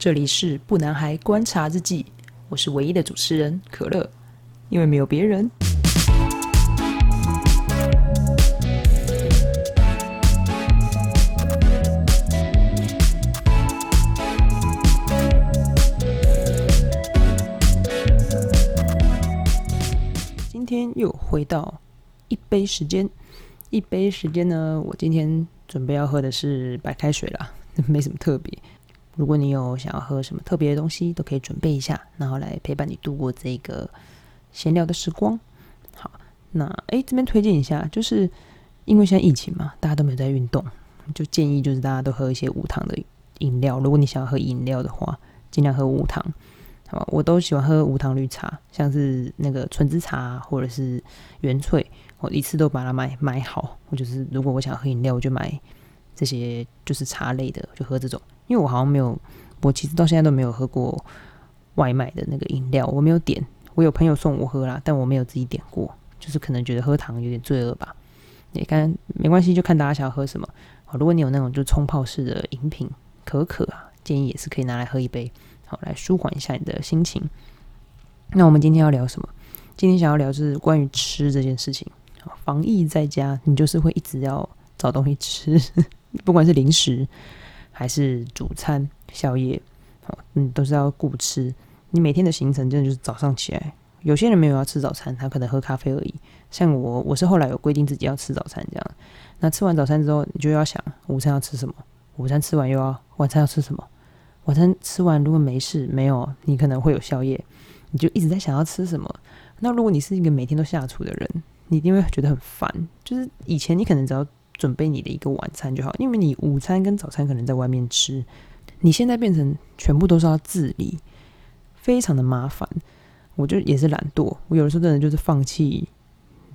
这里是不男孩观察日记，我是唯一的主持人可乐，因为没有别人。今天又回到一杯时间，一杯时间呢，我今天准备要喝的是白开水啦，没什么特别。如果你有想要喝什么特别的东西，都可以准备一下，然后来陪伴你度过这个闲聊的时光。好，那诶，这边推荐一下，就是因为现在疫情嘛，大家都没有在运动，就建议就是大家都喝一些无糖的饮料。如果你想要喝饮料的话，尽量喝无糖。好，我都喜欢喝无糖绿茶，像是那个纯芝茶或者是原萃，我一次都把它买买好。我就是如果我想喝饮料，我就买这些就是茶类的，就喝这种。因为我好像没有，我其实到现在都没有喝过外卖的那个饮料，我没有点。我有朋友送我喝啦，但我没有自己点过，就是可能觉得喝糖有点罪恶吧。你看没关系，就看大家想要喝什么。好，如果你有那种就冲泡式的饮品，可可啊，建议也是可以拿来喝一杯，好来舒缓一下你的心情。那我们今天要聊什么？今天想要聊是关于吃这件事情。防疫在家，你就是会一直要找东西吃，不管是零食。还是主餐、宵夜，好，嗯，都是要顾吃。你每天的行程真的就是早上起来，有些人没有要吃早餐，他可能喝咖啡而已。像我，我是后来有规定自己要吃早餐这样。那吃完早餐之后，你就要想午餐要吃什么？午餐吃完又要晚餐要吃什么？晚餐吃完如果没事，没有，你可能会有宵夜，你就一直在想要吃什么。那如果你是一个每天都下厨的人，你一定会觉得很烦。就是以前你可能只要准备你的一个晚餐就好，因为你午餐跟早餐可能在外面吃，你现在变成全部都是要自理，非常的麻烦。我就也是懒惰，我有的时候真的就是放弃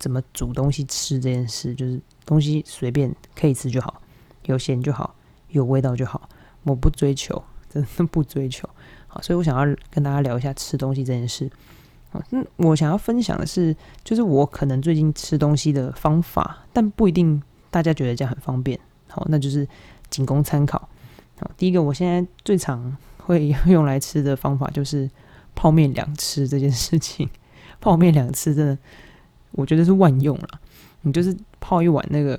怎么煮东西吃这件事，就是东西随便可以吃就好，有咸就好，有味道就好，我不追求，真的不追求。好，所以我想要跟大家聊一下吃东西这件事。好，嗯，我想要分享的是，就是我可能最近吃东西的方法，但不一定。大家觉得这样很方便，好，那就是仅供参考。好，第一个我现在最常会用来吃的方法就是泡面两吃这件事情。泡面两吃真的，我觉得是万用了。你就是泡一碗那个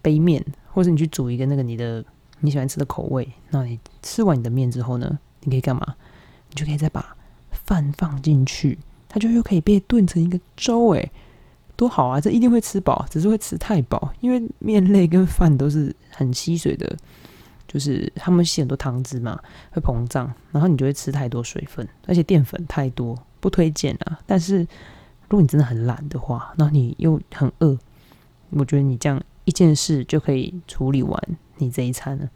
杯面，或者你去煮一个那个你的你喜欢吃的口味。那你吃完你的面之后呢，你可以干嘛？你就可以再把饭放进去，它就又可以被炖成一个粥。诶。多好啊！这一定会吃饱，只是会吃太饱，因为面类跟饭都是很吸水的，就是他们吸很多汤汁嘛，会膨胀，然后你就会吃太多水分，而且淀粉太多，不推荐啊。但是如果你真的很懒的话，那你又很饿，我觉得你这样一件事就可以处理完你这一餐了。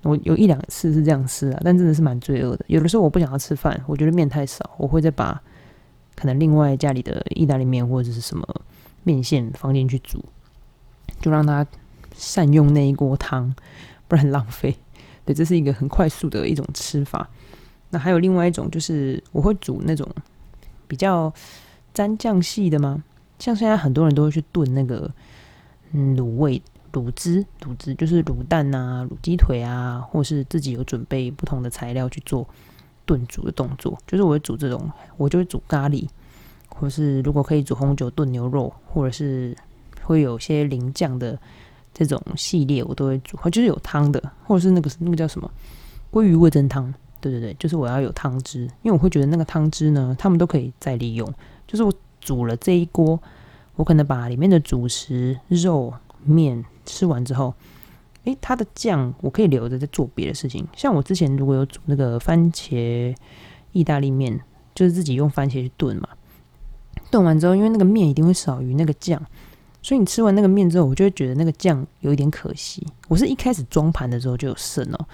我有一两次是这样吃啊，但真的是蛮罪恶的。有的时候我不想要吃饭，我觉得面太少，我会再把可能另外家里的意大利面或者是什么。面线放进去煮，就让它善用那一锅汤，不然很浪费。对，这是一个很快速的一种吃法。那还有另外一种，就是我会煮那种比较沾酱系的吗？像现在很多人都会去炖那个嗯卤味、卤汁、卤汁，就是卤蛋啊、卤鸡腿啊，或是自己有准备不同的材料去做炖煮的动作。就是我会煮这种，我就会煮咖喱。或是如果可以煮红酒炖牛肉，或者是会有些淋酱的这种系列，我都会煮。就是有汤的，或者是那个那个叫什么鲑鱼味增汤，对对对，就是我要有汤汁，因为我会觉得那个汤汁呢，他们都可以再利用。就是我煮了这一锅，我可能把里面的主食肉面吃完之后，诶，它的酱我可以留着再做别的事情。像我之前如果有煮那个番茄意大利面，就是自己用番茄去炖嘛。炖完之后，因为那个面一定会少于那个酱，所以你吃完那个面之后，我就会觉得那个酱有一点可惜。我是一开始装盘的时候就有剩哦，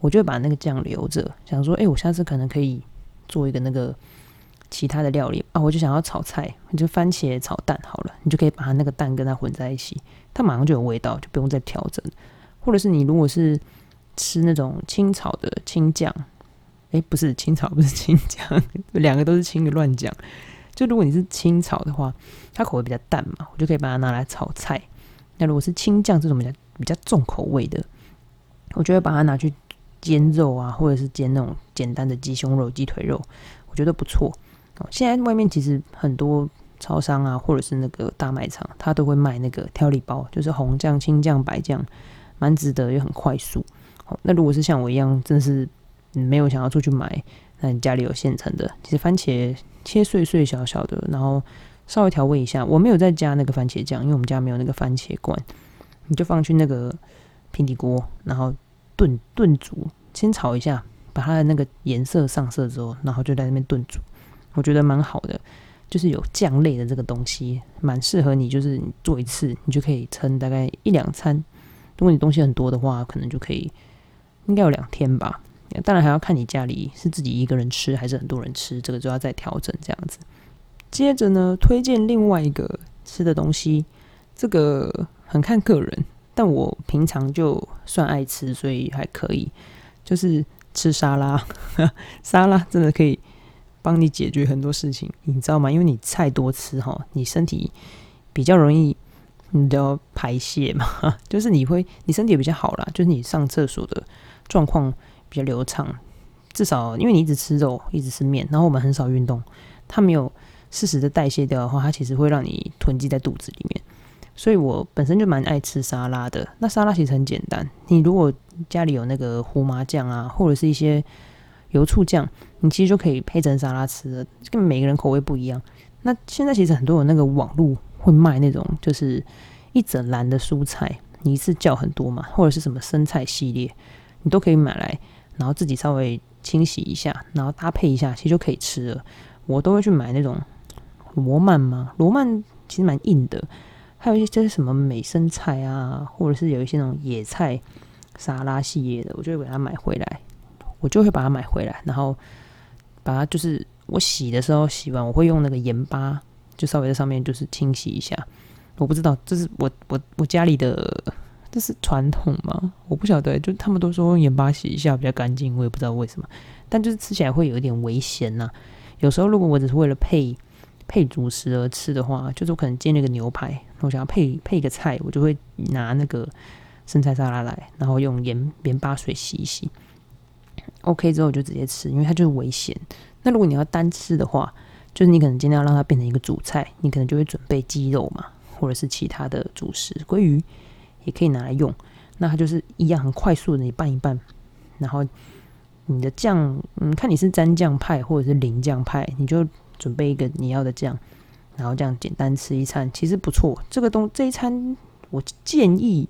我就把那个酱留着，想说，哎，我下次可能可以做一个那个其他的料理啊。我就想要炒菜，你就番茄炒蛋好了，你就可以把它那个蛋跟它混在一起，它马上就有味道，就不用再调整。或者是你如果是吃那种清炒的青酱，哎，不是清炒，不是青酱，两个都是青的，乱讲。就如果你是清炒的话，它口味比较淡嘛，我就可以把它拿来炒菜。那如果是青酱这种比较比较重口味的，我就会把它拿去煎肉啊，或者是煎那种简单的鸡胸肉、鸡腿肉，我觉得不错。现在外面其实很多超商啊，或者是那个大卖场，它都会卖那个调理包，就是红酱、青酱、白酱，蛮值得又很快速。那如果是像我一样，真的是没有想要出去买，那你家里有现成的，其实番茄切碎碎小小的，然后稍微调味一下。我没有再加那个番茄酱，因为我们家没有那个番茄罐，你就放去那个平底锅，然后炖炖煮，先炒一下，把它的那个颜色上色之后，然后就在那边炖煮。我觉得蛮好的，就是有酱类的这个东西，蛮适合你。就是你做一次，你就可以撑大概一两餐。如果你东西很多的话，可能就可以应该有两天吧。当然还要看你家里是自己一个人吃还是很多人吃，这个就要再调整这样子。接着呢，推荐另外一个吃的东西，这个很看个人，但我平常就算爱吃，所以还可以。就是吃沙拉，沙拉真的可以。帮你解决很多事情，你知道吗？因为你菜多吃哈，你身体比较容易，你都排泄嘛，就是你会，你身体比较好啦，就是你上厕所的状况比较流畅。至少因为你一直吃肉，一直吃面，然后我们很少运动，它没有适时的代谢掉的话，它其实会让你囤积在肚子里面。所以我本身就蛮爱吃沙拉的。那沙拉其实很简单，你如果家里有那个胡麻酱啊，或者是一些。油醋酱，你其实就可以配成沙拉吃的。跟每个人口味不一样。那现在其实很多有那个网络会卖那种，就是一整篮的蔬菜，你一次叫很多嘛，或者是什么生菜系列，你都可以买来，然后自己稍微清洗一下，然后搭配一下，其实就可以吃了。我都会去买那种罗曼嘛，罗曼其实蛮硬的，还有一些就是什么美生菜啊，或者是有一些那种野菜沙拉系列的，我就会把它买回来。我就会把它买回来，然后把它就是我洗的时候洗完，我会用那个盐巴，就稍微在上面就是清洗一下。我不知道这是我我我家里的这是传统吗？我不晓得，就他们都说用盐巴洗一下比较干净，我也不知道为什么。但就是吃起来会有一点危险呐。有时候如果我只是为了配配主食而吃的话，就是我可能煎那个牛排，我想要配配一个菜，我就会拿那个生菜沙拉来，然后用盐盐巴水洗一洗。OK 之后就直接吃，因为它就是危险。那如果你要单吃的话，就是你可能尽量让它变成一个主菜，你可能就会准备鸡肉嘛，或者是其他的主食，鲑鱼也可以拿来用。那它就是一样很快速的，你拌一拌，然后你的酱，嗯，看你是蘸酱派或者是零酱派，你就准备一个你要的酱，然后这样简单吃一餐，其实不错。这个东这一餐我建议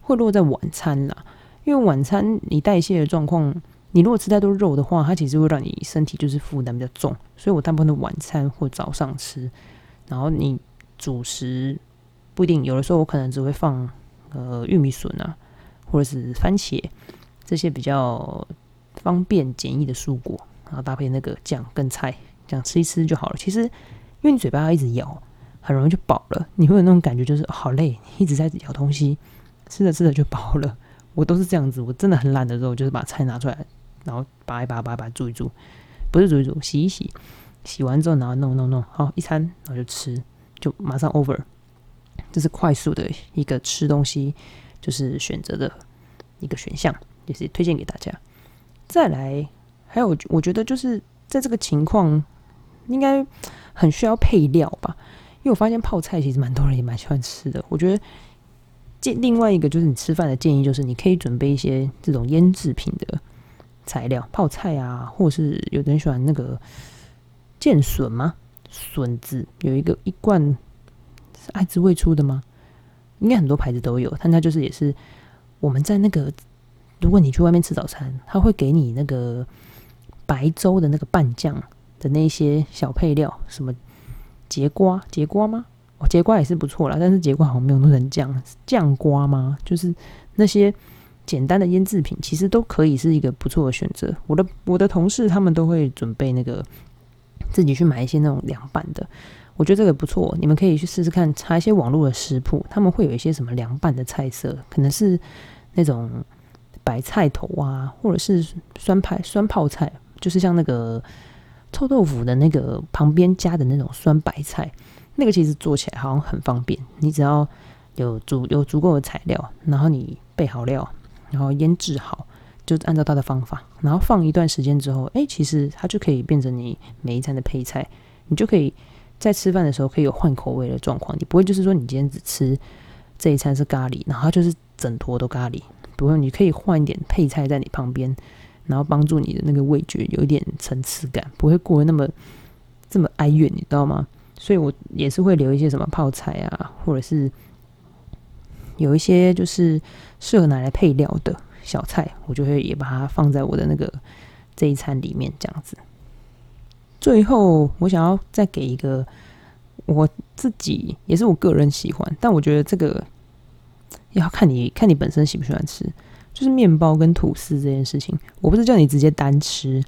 会落在晚餐啦，因为晚餐你代谢的状况。你如果吃太多肉的话，它其实会让你身体就是负担比较重，所以我大部分的晚餐或早上吃，然后你主食不一定，有的时候我可能只会放呃玉米笋啊，或者是番茄这些比较方便简易的蔬果，然后搭配那个酱跟菜，这样吃一吃就好了。其实因为你嘴巴要一直咬，很容易就饱了，你会有那种感觉就是好累，一直在咬东西，吃着吃着就饱了。我都是这样子，我真的很懒的时候，就是把菜拿出来。然后拔一拔，拔一拔，煮一煮，不是煮一煮，洗一洗，洗完之后，然后弄弄弄，好一餐，然后就吃，就马上 over。这是快速的一个吃东西，就是选择的一个选项，也是推荐给大家。再来，还有我觉得就是在这个情况，应该很需要配料吧？因为我发现泡菜其实蛮多人也蛮喜欢吃的。我觉得建另外一个就是你吃饭的建议，就是你可以准备一些这种腌制品的。材料泡菜啊，或者是有的人喜欢那个剑笋吗？笋子有一个一罐是爱滋味出的吗？应该很多牌子都有，但它就是也是我们在那个如果你去外面吃早餐，他会给你那个白粥的那个拌酱的那些小配料，什么节瓜节瓜吗？哦，节瓜也是不错啦，但是节瓜好像没有弄成酱酱瓜吗？就是那些。简单的腌制品其实都可以是一个不错的选择。我的我的同事他们都会准备那个自己去买一些那种凉拌的，我觉得这个不错。你们可以去试试看，查一些网络的食谱，他们会有一些什么凉拌的菜色，可能是那种白菜头啊，或者是酸派酸泡菜，就是像那个臭豆腐的那个旁边加的那种酸白菜，那个其实做起来好像很方便。你只要有足有足够的材料，然后你备好料。然后腌制好，就按照他的方法，然后放一段时间之后，哎，其实它就可以变成你每一餐的配菜，你就可以在吃饭的时候可以有换口味的状况，你不会就是说你今天只吃这一餐是咖喱，然后就是整坨都咖喱，不会，你可以换一点配菜在你旁边，然后帮助你的那个味觉有一点层次感，不会过得那么这么哀怨，你知道吗？所以我也是会留一些什么泡菜啊，或者是有一些就是适合拿来配料的。小菜，我就会也把它放在我的那个这一餐里面，这样子。最后，我想要再给一个我自己，也是我个人喜欢，但我觉得这个要看你看你本身喜不喜欢吃，就是面包跟吐司这件事情。我不是叫你直接单吃，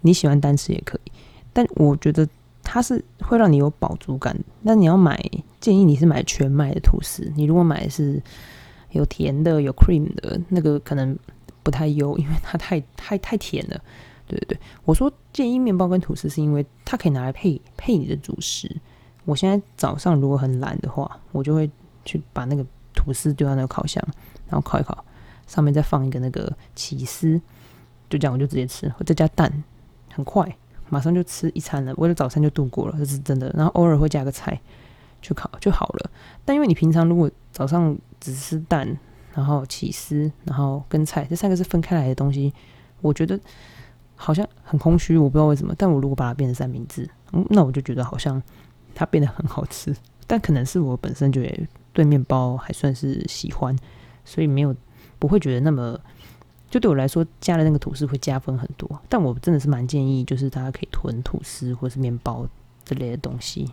你喜欢单吃也可以，但我觉得它是会让你有饱足感。那你要买，建议你是买全麦的吐司。你如果买的是。有甜的，有 cream 的，那个可能不太优，因为它太太太甜了。对对对，我说建议面包跟吐司，是因为它可以拿来配配你的主食。我现在早上如果很懒的话，我就会去把那个吐司丢到那个烤箱，然后烤一烤，上面再放一个那个起司，就这样我就直接吃，再加蛋，很快，马上就吃一餐了，我的早餐就度过了，这是真的。然后偶尔会加个菜。去烤就好了，但因为你平常如果早上只吃蛋，然后起司，然后跟菜，这三个是分开来的东西，我觉得好像很空虚，我不知道为什么。但我如果把它变成三明治，那我就觉得好像它变得很好吃。但可能是我本身就对面包还算是喜欢，所以没有不会觉得那么，就对我来说加了那个吐司会加分很多。但我真的是蛮建议，就是大家可以囤吐司或是面包之类的东西。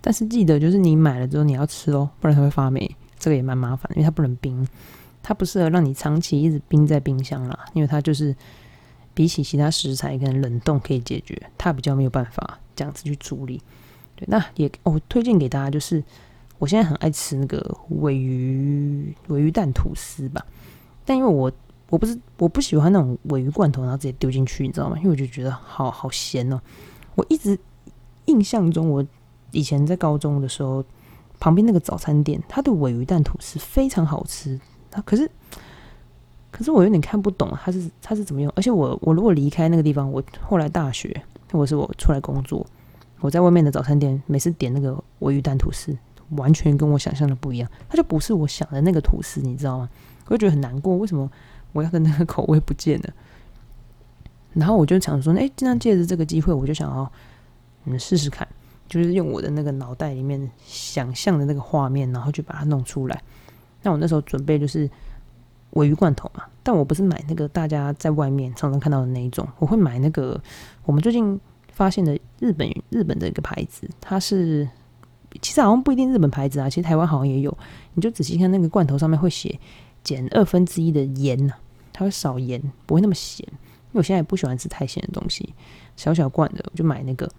但是记得，就是你买了之后你要吃哦，不然它会发霉，这个也蛮麻烦，因为它不能冰，它不适合让你长期一直冰在冰箱啦，因为它就是比起其他食材跟冷冻可以解决，它比较没有办法这样子去处理。对，那也哦，推荐给大家就是，我现在很爱吃那个尾鱼尾鱼蛋吐司吧，但因为我我不是我不喜欢那种尾鱼罐头，然后直接丢进去，你知道吗？因为我就觉得好好咸哦，我一直印象中我。以前在高中的时候，旁边那个早餐店，它的尾鱼蛋吐司非常好吃。它可是，可是我有点看不懂，它是它是怎么用？而且我我如果离开那个地方，我后来大学或者是我出来工作，我在外面的早餐店每次点那个尾鱼蛋吐司，完全跟我想象的不一样，它就不是我想的那个吐司，你知道吗？我就觉得很难过，为什么我要的那个口味不见了？然后我就想说，哎，这样借着这个机会，我就想要嗯试试看。就是用我的那个脑袋里面想象的那个画面，然后就把它弄出来。那我那时候准备就是尾鱼罐头嘛，但我不是买那个大家在外面常常看到的那一种，我会买那个我们最近发现的日本日本的一个牌子，它是其实好像不一定日本牌子啊，其实台湾好像也有。你就仔细看那个罐头上面会写减二分之一的盐呐，它会少盐，不会那么咸。因为我现在也不喜欢吃太咸的东西，小小罐的我就买那个。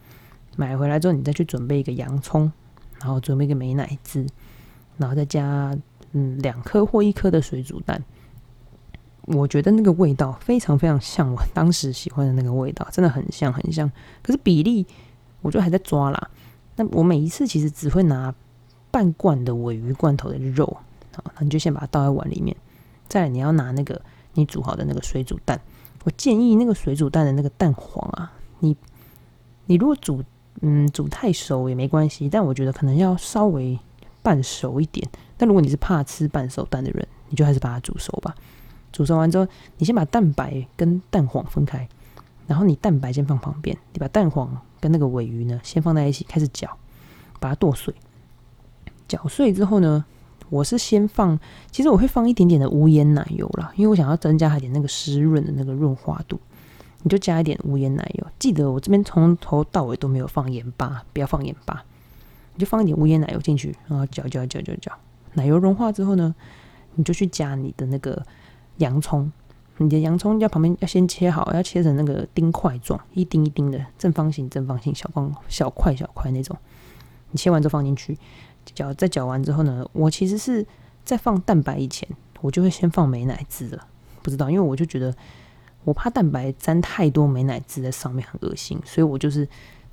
买回来之后，你再去准备一个洋葱，然后准备一个美乃滋，然后再加嗯两颗或一颗的水煮蛋。我觉得那个味道非常非常像我当时喜欢的那个味道，真的很像很像。可是比例，我觉得还在抓啦。那我每一次其实只会拿半罐的尾鱼罐头的肉，好，那你就先把它倒在碗里面。再，你要拿那个你煮好的那个水煮蛋。我建议那个水煮蛋的那个蛋黄啊，你你如果煮。嗯，煮太熟也没关系，但我觉得可能要稍微半熟一点。但如果你是怕吃半熟蛋的人，你就还是把它煮熟吧。煮熟完之后，你先把蛋白跟蛋黄分开，然后你蛋白先放旁边，你把蛋黄跟那个尾鱼呢先放在一起，开始搅，把它剁碎。搅碎之后呢，我是先放，其实我会放一点点的无盐奶油啦，因为我想要增加一点那个湿润的那个润滑度。你就加一点无盐奶油，记得我这边从头到尾都没有放盐巴，不要放盐巴。你就放一点无盐奶油进去，然后搅搅搅搅搅。奶油融化之后呢，你就去加你的那个洋葱。你的洋葱要旁边要先切好，要切成那个丁块状，一丁一丁的正方形、正方形、小方小块小块那种。你切完之后放进去搅，再搅完之后呢，我其实是在放蛋白以前，我就会先放美奶滋了。不知道，因为我就觉得。我怕蛋白沾太多美奶滋在上面很恶心，所以我就是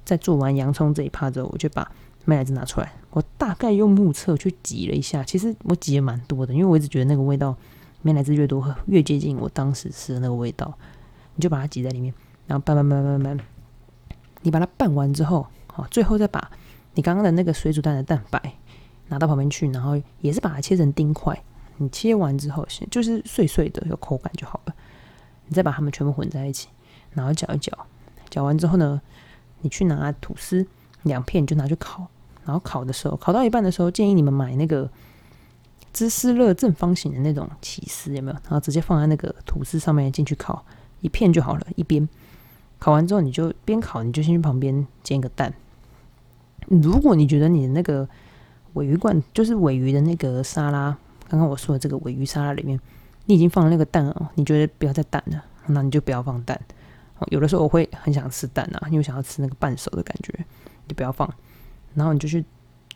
在做完洋葱这一趴之后，我就把美奶滋拿出来，我大概用目测去挤了一下，其实我挤也蛮多的，因为我一直觉得那个味道美乃滋越多，越接近我当时吃的那个味道。你就把它挤在里面，然后拌拌拌拌拌。你把它拌完之后，好，最后再把你刚刚的那个水煮蛋的蛋白拿到旁边去，然后也是把它切成丁块。你切完之后，就是碎碎的，有口感就好了。你再把它们全部混在一起，然后搅一搅。搅完之后呢，你去拿吐司两片，就拿去烤。然后烤的时候，烤到一半的时候，建议你们买那个芝士乐正方形的那种起司，有没有？然后直接放在那个吐司上面进去烤一片就好了。一边烤完之后，你就边烤，你就先去旁边煎一个蛋。如果你觉得你的那个尾鱼罐就是尾鱼的那个沙拉，刚刚我说的这个尾鱼沙拉里面，你已经放了那个蛋哦，你觉得不要再蛋了，那你就不要放蛋。有的时候我会很想吃蛋啊，因为想要吃那个半熟的感觉，就不要放。然后你就去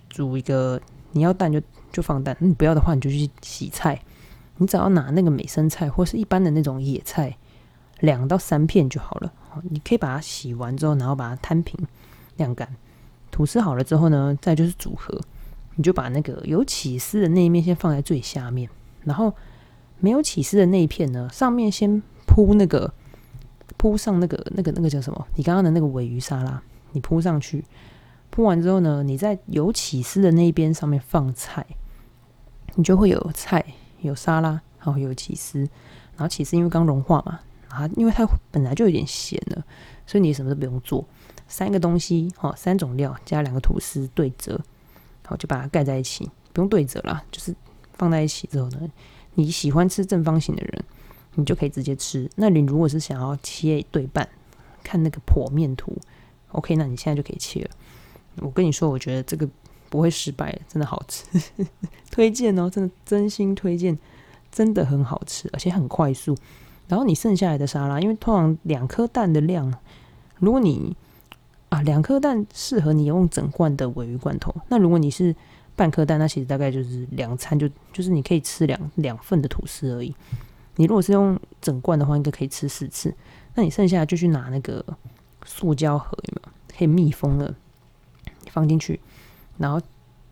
煮一个，你要蛋就就放蛋，你不要的话你就去洗菜。你只要拿那个美生菜或是一般的那种野菜，两到三片就好了。你可以把它洗完之后，然后把它摊平晾干。吐司好了之后呢，再就是组合。你就把那个有起司的那一面先放在最下面，然后没有起司的那一片呢，上面先铺那个铺上那个那个那个叫什么？你刚刚的那个尾鱼沙拉，你铺上去。铺完之后呢，你在有起司的那一边上面放菜，你就会有菜、有沙拉，然后有起司。然后起司因为刚融化嘛，啊，因为它本来就有点咸了，所以你什么都不用做，三个东西，哈，三种料加两个吐司对折，好就把它盖在一起，不用对折啦，就是放在一起之后呢，你喜欢吃正方形的人，你就可以直接吃。那你如果是想要切对半，看那个剖面图，OK，那你现在就可以切了。我跟你说，我觉得这个不会失败，真的好吃，推荐哦，真的真心推荐，真的很好吃，而且很快速。然后你剩下来的沙拉，因为通常两颗蛋的量，如果你啊两颗蛋适合你用整罐的尾鱼罐头，那如果你是半颗蛋，那其实大概就是两餐就就是你可以吃两两份的吐司而已。你如果是用整罐的话，应该可以吃四次。那你剩下就去拿那个塑胶盒，有没有可以密封的？放进去，然后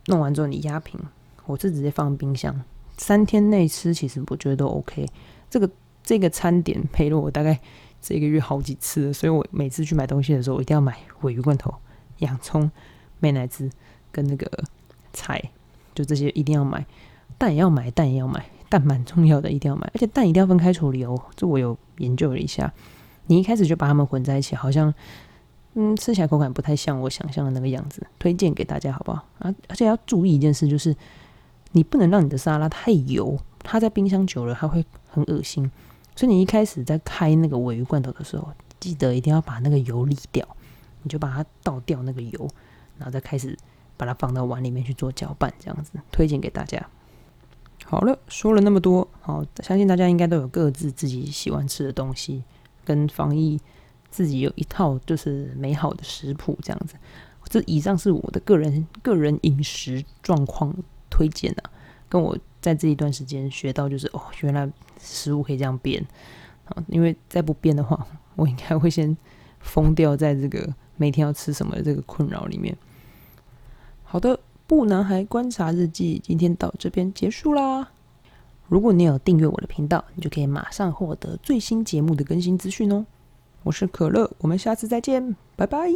弄完之后你压平，我是直接放冰箱，三天内吃，其实我觉得都 OK。这个这个餐点陪了我大概这个月好几次，所以我每次去买东西的时候，我一定要买尾鱼罐头、洋葱、美乃滋跟那个菜，就这些一定要买。蛋也要买，蛋也要买，蛋蛮重要的，一定要买。而且蛋一定要分开处理哦，这我有研究了一下。你一开始就把它们混在一起，好像。嗯，吃起来口感不太像我想象的那个样子，推荐给大家好不好？啊，而且要注意一件事，就是你不能让你的沙拉太油，它在冰箱久了它会很恶心。所以你一开始在开那个尾鱼罐头的时候，记得一定要把那个油沥掉，你就把它倒掉那个油，然后再开始把它放到碗里面去做搅拌，这样子推荐给大家。好了，说了那么多，好，相信大家应该都有各自自己喜欢吃的东西跟防疫。自己有一套就是美好的食谱这样子，这以上是我的个人个人饮食状况推荐啊，跟我在这一段时间学到就是哦，原来食物可以这样变啊，因为再不变的话，我应该会先疯掉在这个每天要吃什么的这个困扰里面。好的，不男孩观察日记今天到这边结束啦。如果你有订阅我的频道，你就可以马上获得最新节目的更新资讯哦。我是可乐我们下次再见拜拜。